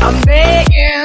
I'm begging,